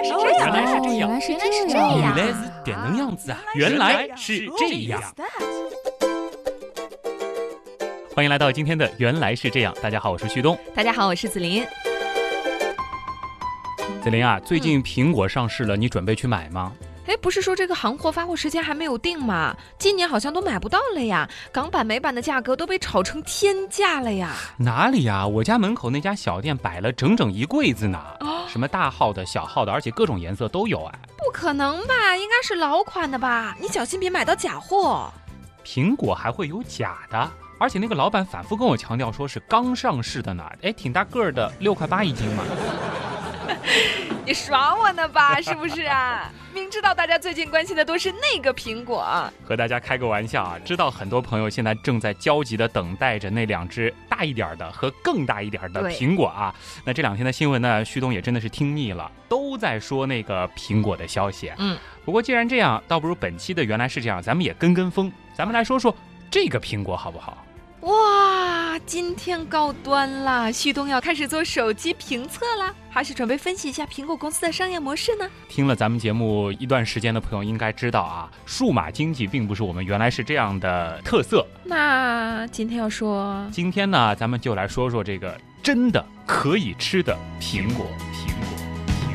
来是这样，原来是这样原来是原来是这这样。原来是这样子啊！原来是这样。欢迎来到今天的《原来是这样》，大家好，我是旭东。大家好，我是子林。子林啊，最近苹果上市了，你准备去买吗？哎，不是说这个行货发货时间还没有定吗？今年好像都买不到了呀，港版美版的价格都被炒成天价了呀。哪里呀？我家门口那家小店摆了整整一柜子呢，哦，什么大号的、小号的，而且各种颜色都有哎。不可能吧？应该是老款的吧？你小心别买到假货。苹果还会有假的？而且那个老板反复跟我强调说是刚上市的呢，哎，挺大个儿的，六块八一斤嘛。你耍我呢吧？是不是啊？明知道大家最近关心的都是那个苹果，和大家开个玩笑啊，知道很多朋友现在正在焦急地等待着那两只大一点的和更大一点的苹果啊。那这两天的新闻呢，旭东也真的是听腻了，都在说那个苹果的消息。嗯，不过既然这样，倒不如本期的原来是这样，咱们也跟跟风，咱们来说说这个苹果好不好？哇，今天高端啦，旭东要开始做手机评测啦，还是准备分析一下苹果公司的商业模式呢？听了咱们节目一段时间的朋友应该知道啊，数码经济并不是我们原来是这样的特色。那今天要说，今天呢，咱们就来说说这个真的可以吃的苹果，苹果，苹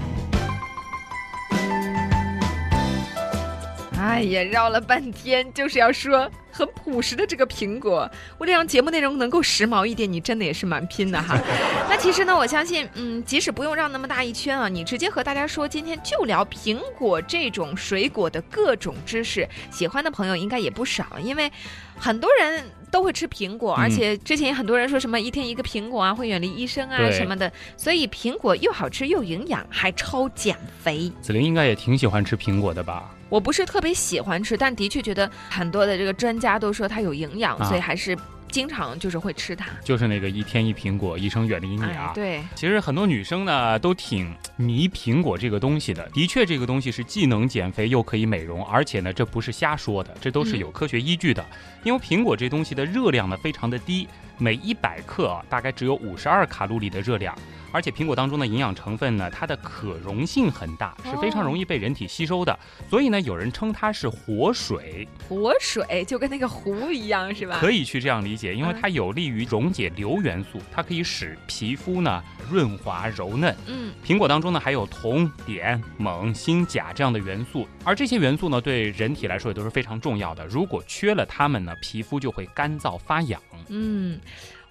果。哎呀，绕了半天就是要说很朴实的这个苹果。为了让节目内容能够时髦一点，你真的也是蛮拼的哈。那其实呢，我相信，嗯，即使不用绕那么大一圈啊，你直接和大家说，今天就聊苹果这种水果的各种知识，喜欢的朋友应该也不少，因为很多人都会吃苹果，嗯而且之前也很多人说什么一天一个苹果啊，会远离医生啊什么的，所以苹果又好吃又营养，还超减肥。子琳应该也挺喜欢吃苹果的吧？我不是特别喜欢吃，但的确觉得很多的这个专家都说它有营养，啊所以还是经常就是会吃它。就是那个一天一苹果，医生远离你啊。哎，对，其实很多女生呢都挺迷苹果这个东西的。的确，这个东西是既能减肥又可以美容，而且呢，这不是瞎说的，这都是有科学依据的。因为苹果这东西的热量呢非常的低，每一百克啊大概只有五十二卡路里的热量。而且苹果当中的营养成分呢，它的可溶性很大，是非常容易被人体吸收的。所以呢，有人称它是活水，活水就跟那个湖一样，是吧？可以去这样理解，因为嗯它有利于溶解硫元素，它可以使皮肤呢润滑柔嫩。嗯，苹果当中呢还有铜、碘、锰、锌、钾这样的元素，而这些元素呢对人体来说也都是非常重要的。如果缺了它们呢，皮肤就会干燥发痒。嗯。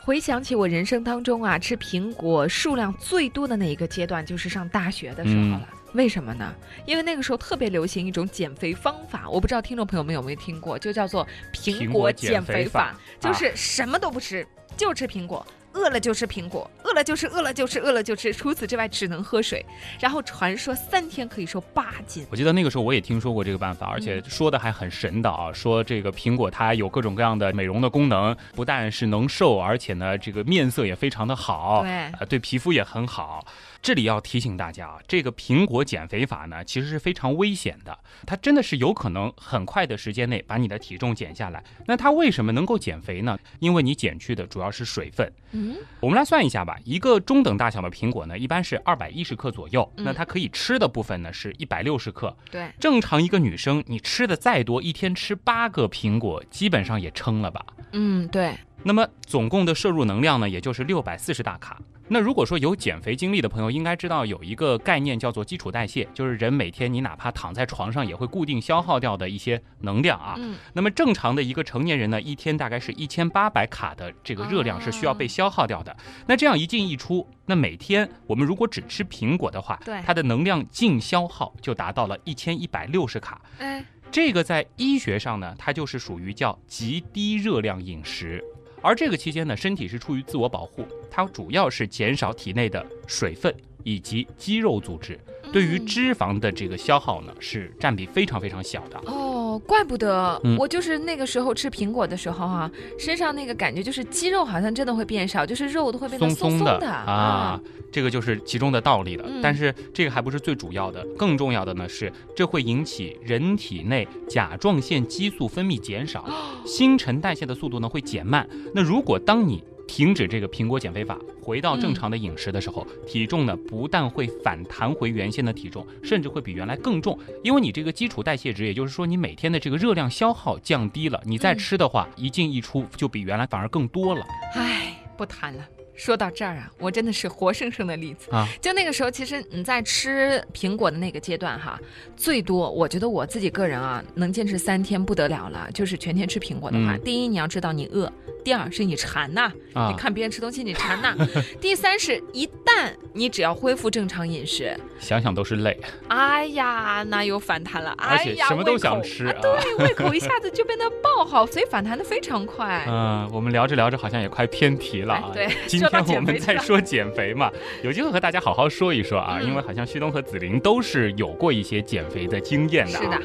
回想起我人生当中啊，吃苹果数量最多的那一个阶段，就是上大学的时候嗯了。为什么呢？因为那个时候特别流行一种减肥方法，我不知道听众朋友们有没有听过，就叫做苹苹果果减减肥法就是什么都不吃，就吃苹果。饿了就吃苹果，饿了就吃，饿了就吃，饿了就吃。除此之外，只能喝水。然后传说三天可以瘦八斤。我记得那个时候我也听说过这个办法，而且说的还很神的啊，说这个苹果它有各种各样的美容的功能，不但是能瘦，而且呢这个面色也非常的好，对呃，对皮肤也很好。这里要提醒大家啊，这个苹果减肥法呢，其实是非常危险的，它真的是有可能很快的时间内把你的体重减下来。那它为什么能够减肥呢？因为你减去的主要是水分。嗯，我们来算一下吧，一个中等大小的苹果呢，一般是二百一十克左右，嗯那它可以吃的部分呢是一百六十克。对，正常一个女生，你吃的再多，一天吃八个苹果，基本上也撑了吧？嗯，对，那么总共的摄入能量呢，也就是六百四十大卡。那如果说有减肥经历的朋友，应该知道有一个概念叫做基础代谢，就是人每天你哪怕躺在床上，也会固定消耗掉的一些能量啊。嗯，那么正常的一个成年人呢，一天大概是一千八百卡的这个热量是需要被消耗掉的。那这样一进一出，那每天我们如果只吃苹果的话，对它的能量净消耗就达到了一千一百六十卡。哎，这个在医学上呢，它就是属于叫极低热量饮食。而这个期间呢，身体是出于自我保护，它主要是减少体内的水分以及肌肉组织，对于嗯脂肪的这个消耗呢，是占比非常非常小的。哦，怪不得、嗯我就是那个时候吃苹果的时候哈、身上那个感觉就是肌肉好像真的会变少，就是肉都会变得松松的的啊，这个就是其中的道理了。嗯但是这个还不是最主要的，更重要的呢是，这会引起人体内甲状腺激素分泌减少，新陈代谢的速度呢会减慢。那如果当你停止这个苹果减肥法，回到正常的饮食的时候，体重呢不但会反弹回原先的体重，甚至会比原来更重，因为你这个基础代谢值，也就是说你每天的这个热量消耗降低了，你再吃的话，一进一出就比原来反而更多了。唉，不谈了。说到这儿啊，我真的是活生生的例子啊！就那个时候，其实你在吃苹果的那个阶段哈，最多我觉得我自己个人啊，能坚持三天不得了了。就是全天吃苹果的话，第一你要知道你饿，第二是你馋呐，你看别人吃东西你馋呐，第三是一旦你只要恢复正常饮食，想想都是泪。哎呀，那又反弹了，哎呀，什么都想吃，对，胃口一下 子就变得爆好，所以反弹的非常快。嗯，我们聊着聊着好像也快偏题了啊。对。今天我们在说减肥嘛，有机会和大家好好说一说啊，因为好像旭东和紫菱都是有过一些减肥的经验的。是的。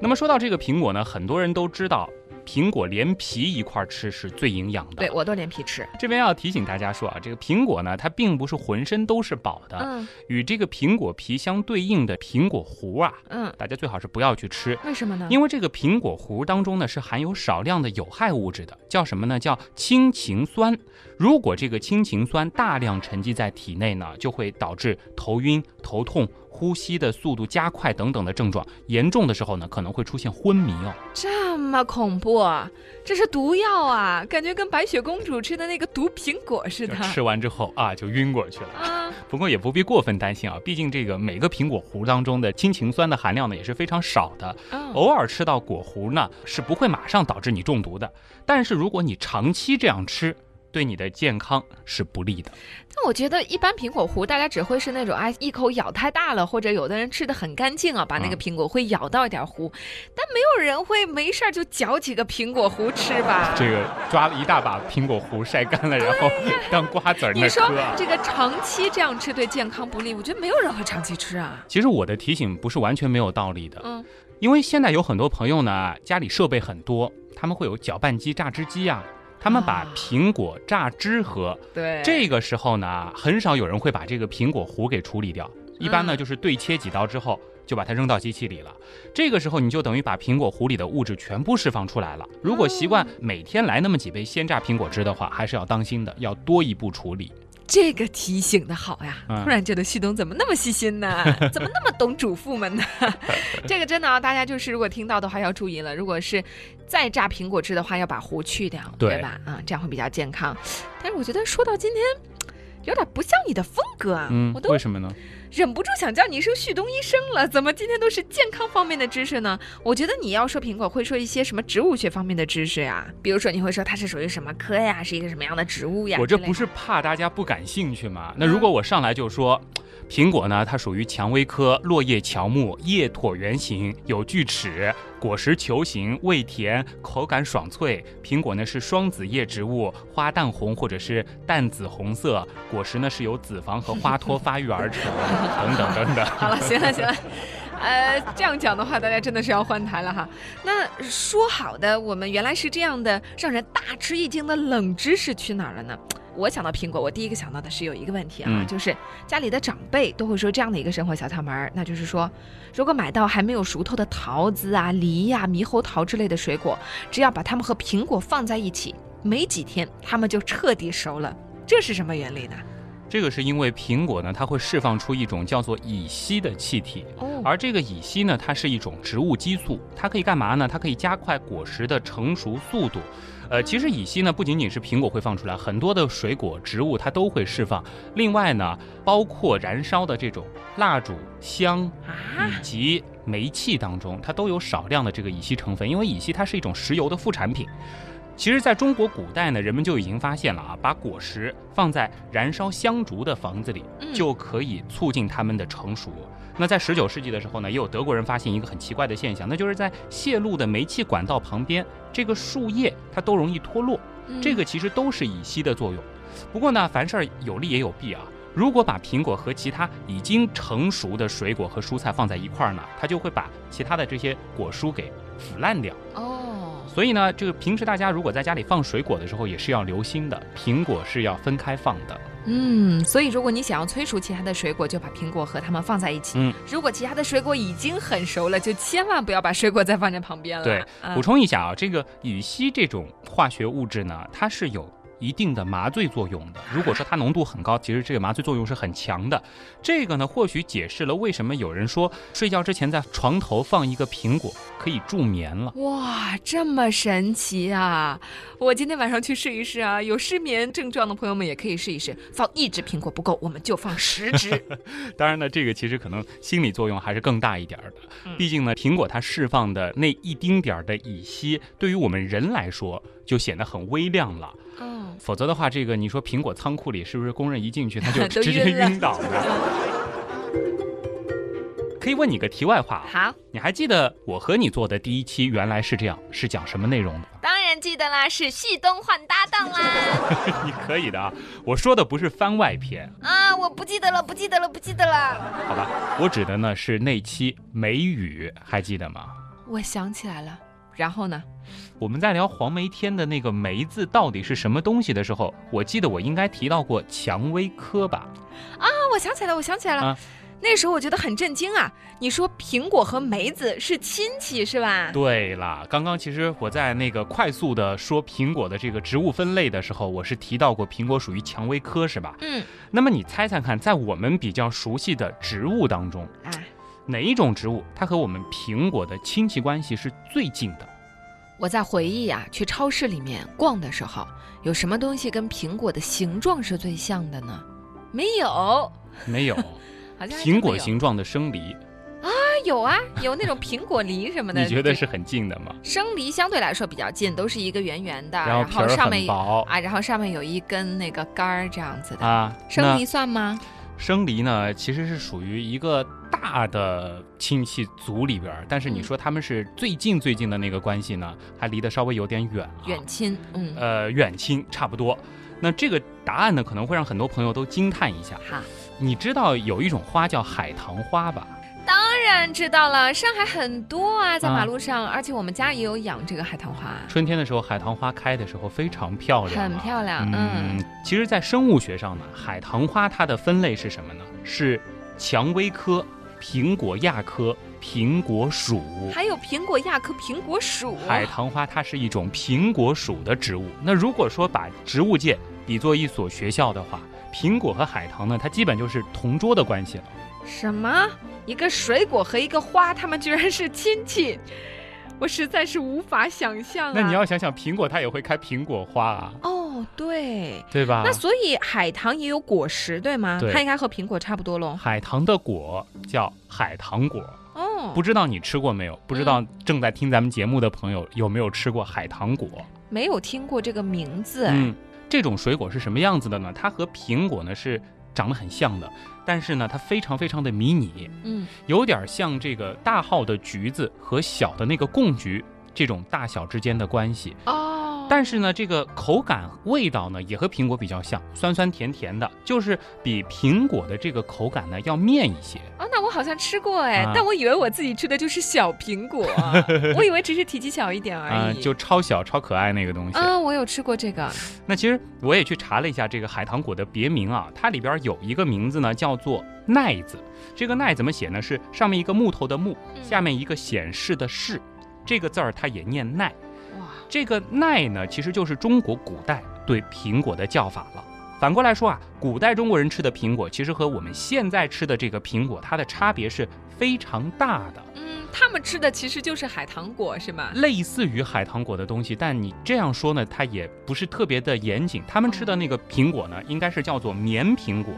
那么说到这个苹果呢，很多人都知道。苹果连皮一块吃是最营养的，对我都连皮吃。这边要提醒大家说啊，这个苹果呢，它并不是浑身都是宝的。嗯，与这个苹果皮相对应的苹果核啊，嗯，大家最好是不要去吃。为什么呢？因为这个苹果核当中呢是含有少量的有害物质的，叫什么呢？叫氢氰酸。如果这个氢氰酸大量沉积在体内呢，就会导致头晕、头痛。呼吸的速度加快等等的症状，严重的时候呢，可能会出现昏迷哦。这么恐怖，这是毒药啊！感觉跟白雪公主吃的那个毒苹果似的。吃完之后啊，就晕过去了。啊，不过也不必过分担心啊，毕竟这个每个苹果核当中的氢氰酸的含量呢也是非常少的。偶尔吃到果核呢，是不会马上导致你中毒的。但是如果你长期这样吃，对你的健康是不利的。但我觉得一般苹果核，大家只会是那种哎一口咬太大了，或者有的人吃的很干净啊，把那个苹果会咬到一点核。但没有人会没事儿就嚼几个苹果核吃吧？这个抓了一大把苹果核晒干了，然后当瓜子儿你说这个长期这样吃对健康不利？我觉得没有人会长期吃啊。其实我的提醒不是完全没有道理的，嗯，因为现在有很多朋友呢，家里设备很多，他们会有搅拌机、榨汁机啊。他们把苹果榨汁喝，对，这个时候呢，很少有人会把这个苹果核给处理掉，一般呢就是对切几刀之后就把它扔到机器里了。这个时候你就等于把苹果核里的物质全部释放出来了。如果习惯每天来那么几杯鲜榨苹果汁的话，还是要当心的，要多一步处理。这个提醒的好呀！突然觉得旭东怎么那么细心呢？怎么那么懂主妇们呢？这个真的啊，大家就是如果听到的话要注意了。如果是再榨苹果汁的话，要把核去掉，对吧？啊，这样会比较健康。但是我觉得说到今天，有点不像你的风格啊。嗯，为什么呢？忍不住想叫你一声旭东医生了，怎么今天都是健康方面的知识呢？我觉得你要说苹果，会说一些什么植物学方面的知识呀？比如说你会说它是属于什么科呀，是一个什么样的植物呀？我这不是怕大家不感兴趣吗？那如果我上来就说。苹果呢，它属于蔷薇科落叶乔木，叶椭圆形，有锯齿，果实球形，味甜，口感爽脆。苹果呢是双子叶植物，花淡红或者是淡紫红色，果实呢是由子房和花托发育而成，等等等等。好了，行了行了，呃，这样讲的话，大家真的是要换台了哈。那说好的，我们原来是这样的，让人大吃一惊的冷知识去哪儿了呢？我想到苹果，我第一个想到的是有一个问题啊，就是家里的长辈都会说这样的一个生活小窍门，那就是说，如果买到还没有熟透的桃子啊、梨呀、猕猴桃之类的水果，只要把它们和苹果放在一起，没几天它们就彻底熟了。这是什么原理呢？这个是因为苹果呢，它会释放出一种叫做乙烯的气体，而这个乙烯呢，它是一种植物激素，它可以干嘛呢？它可以加快果实的成熟速度。呃，其实乙烯呢，不仅仅是苹果会放出来，很多的水果植物它都会释放。另外呢，包括燃烧的这种蜡烛、香以及煤气当中，它都有少量的这个乙烯成分。因为乙烯它是一种石油的副产品。其实，在中国古代呢，人们就已经发现了啊，把果实放在燃烧香烛的房子里，就可以促进它们的成熟。那在十九世纪的时候呢，也有德国人发现一个很奇怪的现象，那就是在泄露的煤气管道旁边，这个树叶它都容易脱落，这个其实都是乙烯的作用。不过呢，凡事有利也有弊啊。如果把苹果和其他已经成熟的水果和蔬菜放在一块儿呢，它就会把其他的这些果蔬给腐烂掉。哦，所以呢，这个平时大家如果在家里放水果的时候，也是要留心的，苹果是要分开放的。嗯，所以如果你想要催熟其他的水果，就把苹果和它们放在一起。嗯，如果其他的水果已经很熟了，就千万不要把水果再放在旁边了。对，嗯补充一下啊，这个乙烯这种化学物质呢，它是有一定的麻醉作用的。如果说它浓度很高，其实这个麻醉作用是很强的。这个呢，或许解释了为什么有人说睡觉之前在床头放一个苹果可以助眠了。哇，这么神奇啊！我今天晚上去试一试啊！有失眠症状的朋友们也可以试一试，放一只苹果不够，我们就放十只。当然呢，这个其实可能心理作用还是更大一点儿的。嗯毕竟呢，苹果它释放的那一丁点儿的乙烯，对于我们人来说就显得很微量了。嗯，否则的话，这个你说苹果仓库里是不是工人一进去 他就直接晕倒呢？可以问你个题外话啊，好，你还记得我和你做的第一期原来是这样，是讲什么内容的？当然记得啦，是旭东换搭档啦。你可以的啊，我说的不是番外篇，啊，我不记得了，不记得了，不记得了。好吧？我指的呢是那期梅雨，还记得吗？我想起来了，然后呢？我们在聊黄梅天的那个梅字到底是什么东西的时候，我记得我应该提到过蔷薇科吧？啊，我想起来了，我想起来了。啊那时候我觉得很震惊啊！你说苹果和梅子是亲戚是吧？对啦，刚刚其实我在那个快速的说苹果的这个植物分类的时候，我是提到过苹果属于蔷薇科，是吧？嗯那么你猜猜看，在我们比较熟悉的植物当中，啊，哪一种植物它和我们苹果的亲戚关系是最近的？我在回忆啊，去超市里面逛的时候，有什么东西跟苹果的形状是最像的呢？没有，没有，好像苹果形状的生梨，啊有啊，有那种苹果梨什么的。你觉得是很近的吗？生梨相对来说比较近，都是一个圆圆的，然后上面很薄啊，然后上面有一根那个杆儿这样子的。啊。生梨算吗？生梨呢，其实是属于一个大的亲戚族里边儿，但是你嗯说他们是最近最近的那个关系呢，还离得稍微有点远啊。远亲，嗯，呃，远亲差不多。那这个答案呢，可能会让很多朋友都惊叹一下。哈。你知道有一种花叫海棠花吧？当然知道了，上海很多啊，在啊马路上，而且我们家也有养这个海棠花，春天的时候，海棠花开的时候非常漂亮、啊，很漂亮。嗯，其实，在生物学上呢，海棠花它的分类是什么呢？是蔷薇科苹果亚科苹果属。还有苹果亚科苹果属，海棠花它是一种苹果属的植物。那如果说把植物界比作一所学校的话，苹果和海棠呢，它基本就是同桌的关系了。什么？一个水果和一个花，它们居然是亲戚，我实在是无法想象啊！那你要想想，苹果它也会开苹果花啊，哦，对。对吧？那所以海棠也有果实，对吗？对它应该和苹果差不多喽。海棠的果叫海棠果，哦，不知道你吃过没有？不知道正在听咱们节目的朋友有没有吃过海棠果？没有听过这个名字。哎嗯，这种水果是什么样子的呢？它和苹果呢是长得很像的，但是呢它非常非常的迷你，嗯，有点像这个大号的橘子和小的那个贡橘这种大小之间的关系。哦，但是呢，这个口感、味道呢，也和苹果比较像，酸酸甜甜的，就是比苹果的这个口感呢要面一些。哦，那我好像吃过哎，啊但我以为我自己吃的就是小苹果，我以为只是体积小一点而啊、已。就超小、超可爱那个东西。啊，我有吃过这个。那其实我也去查了一下这个海棠果的别名啊，它里边有一个名字呢叫做奈子。这个奈怎么写呢？是上面一个木头的木，嗯下面一个显示的示，这个字儿它也念奈。哇，这个奈呢，其实就是中国古代对苹果的叫法了。反过来说啊，古代中国人吃的苹果，其实和我们现在吃的这个苹果，它的差别是非常大的。嗯，他们吃的其实就是海棠果是吗？类似于海棠果的东西，但你这样说呢，它也不是特别的严谨。他们吃的那个苹果呢，应该是叫做绵苹果，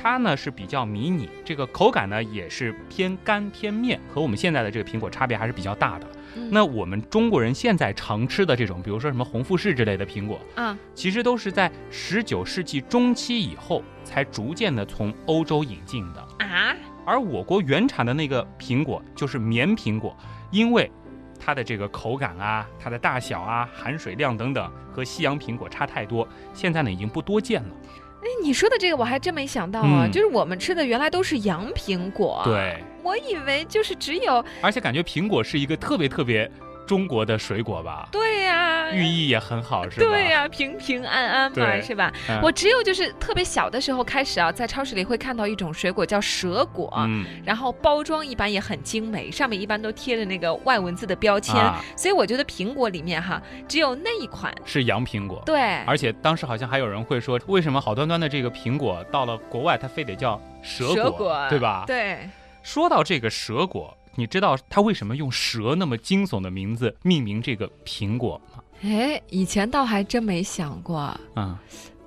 它呢是比较迷你，这个口感呢也是偏干偏面，和我们现在的这个苹果差别还是比较大的。嗯那我们中国人现在常吃的这种，比如说什么红富士之类的苹果，啊，其实都是在十九世纪中期以后才逐渐的从欧洲引进的。啊，而我国原产的那个苹果就是绵苹果，因为它的这个口感啊、它的大小啊、含水量等等和西洋苹果差太多，现在呢已经不多见了。哎，你说的这个我还真没想到啊，嗯就是我们吃的原来都是洋苹果。，对，我以为就是只有而且感觉苹果是一个特别特别中国的水果吧？对呀、寓意也很好，是吧？对呀、平平安安嘛，是吧？嗯我只有就是特别小的时候开始啊，在超市里会看到一种水果叫蛇果，嗯，然后包装一般也很精美，上面一般都贴着那个外文字的标签，啊所以我觉得苹果里面哈只有那一款。是洋苹果。对，而且当时好像还有人会说，为什么好端端的这个苹果到了国外，它非得叫蛇果，果对吧？对，说到这个蛇果，你知道它为什么用蛇那么惊悚的名字命名这个苹果吗？哎，以前倒还真没想过，嗯，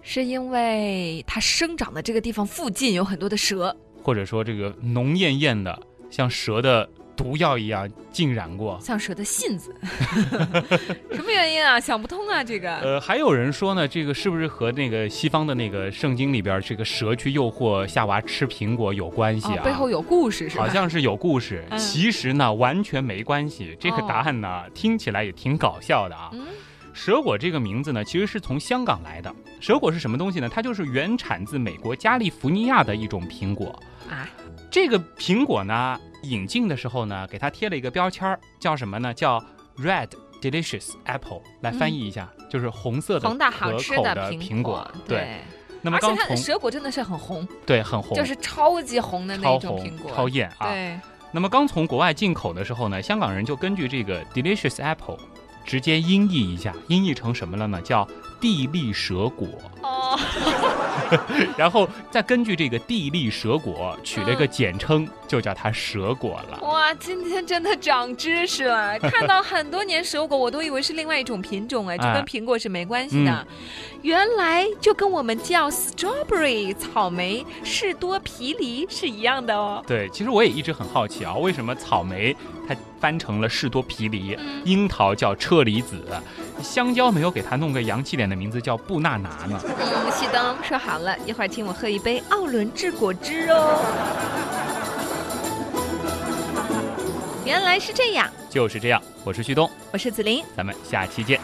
是因为它生长的这个地方附近有很多的蛇。或者说这个浓艳艳的，像蛇的毒药一样浸染过。像蛇的信子，什么原因啊？想不通啊，这个。呃，还有人说呢，这个是不是和那个西方的那个圣经里边这个蛇去诱惑夏娃吃苹果有关系啊？哦，背后有故事是吧？好像是有故事，嗯其实呢完全没关系。这个哦答案呢、听起来也挺搞笑的啊。嗯，蛇果这个名字呢，其实是从香港来的。蛇果是什么东西呢？它就是原产自美国加利福尼亚的一种苹果。啊，这个苹果呢，引进的时候呢，给它贴了一个标签儿，叫什么呢？叫 Red Delicious Apple。来翻译一下，就是红色的红的好吃口的苹苹果。对，对。那么而且它的刚从蛇果真的是很红，对很红，就是超级红的那种苹果，超艳啊。对，那么刚从国外进口的时候呢，香港人就根据这个 delicious apple 直接音译一下，音译成什么了呢？叫地利蛇果。哦，然后再根据这个地利蛇果取了一个简称，就叫它蛇果了。哇，今天真的长知识了！看到很多年蛇果，我都以为是另外一种品种，哎，就哎跟苹果是没关系的。原来就跟我们叫 strawberry 草莓、士多啤梨是一样的哦。对，其实我也一直很好奇啊，为什么草莓它翻成了士多啤梨，嗯樱桃叫车厘子，香蕉没有给它弄个洋气点的名字叫布纳拿呢？嗯，旭东说好了，一会儿请我喝一杯奥伦治果汁哦。原来是这样，就是这样，我是旭东，我是子琳。咱们下期见。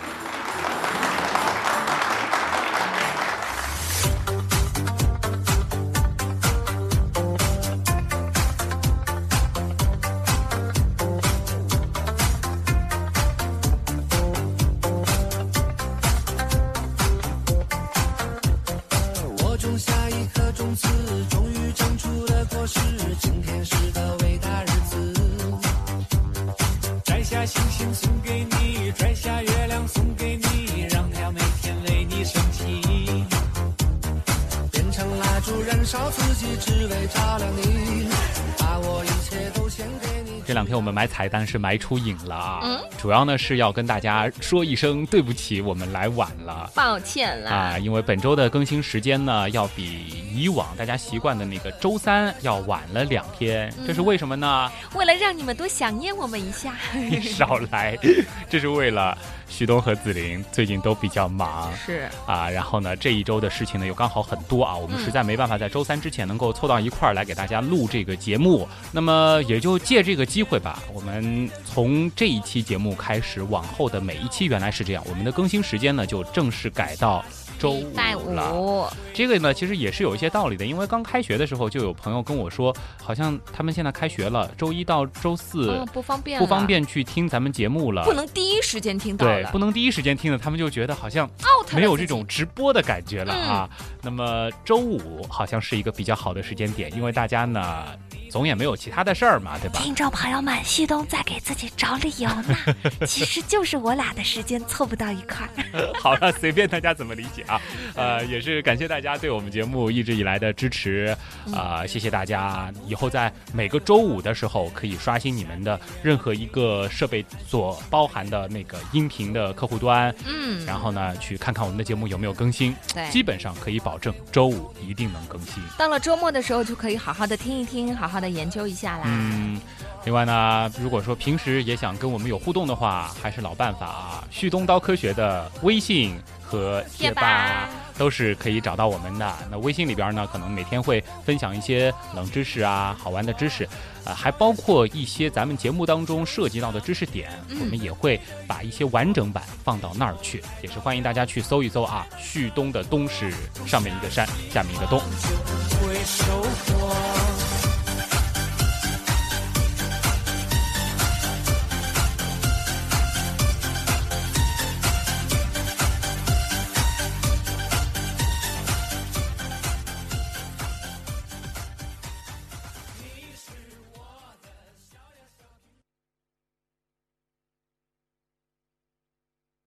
烧自己，只为照亮你，把我一切都献给你。这两天我们买彩蛋是埋出瘾了啊，嗯主要呢是要跟大家说一声对不起，我们来晚了。抱歉啦，啊，因为本周的更新时间呢，要比以往大家习惯的那个周三要晚了两天，这是为什么呢？为了让你们多想念我们一下，你 少来，这是为了徐东和子琳最近都比较忙是啊，然后呢，这一周的事情呢又刚好很多啊，我们嗯实在没办法在周三之前能够凑到一块儿来给大家录这个节目，那么也就借这个机会吧，我们从这一期节目开始，往后的每一期原来是这样，我们的更新时间呢就正式改到。周拜五了，这个呢，其实也是有一些道理的，因为刚开学的时候就有朋友跟我说，好像他们现在开学了，周一到周四嗯，不方便，不方，便去听咱们节目了不。能第一时间听到对，了不能第一时间听的，他们就觉得好像 out 没有这种直播的感觉了嗯啊。那么周五好像是一个比较好的时间点，因为大家呢总也没有其他的事儿嘛，对吧？听众朋友们，旭东在给自己找理由呢，其实就是我俩的时间凑不到一块儿。好了，随便大家怎么理解啊。呃，也是感谢大家对我们节目一直以来的支持，啊、谢谢大家。以后在每个周五的时候，可以刷新你们的任何一个设备所包含的那个音频的客户端，嗯，然后呢，去看看我们的节目有没有更新。对，基本上可以保证周五一定能更新。到了周末的时候就可以好好的听一听，好好的研究一下啦。嗯，另外呢，如果说平时也想跟我们有互动的话，还是老办法啊，旭东刀科学的微信和贴贴吧吧都是可以找到我们的。那微信里边呢，可能每天会分享一些冷知识啊、好玩的知识，呃，还包括一些咱们节目当中涉及到的知识点，嗯我们也会把一些完整版放到那儿去，也是欢迎大家去搜一搜啊。旭东的东是上面一个山，下面一个东。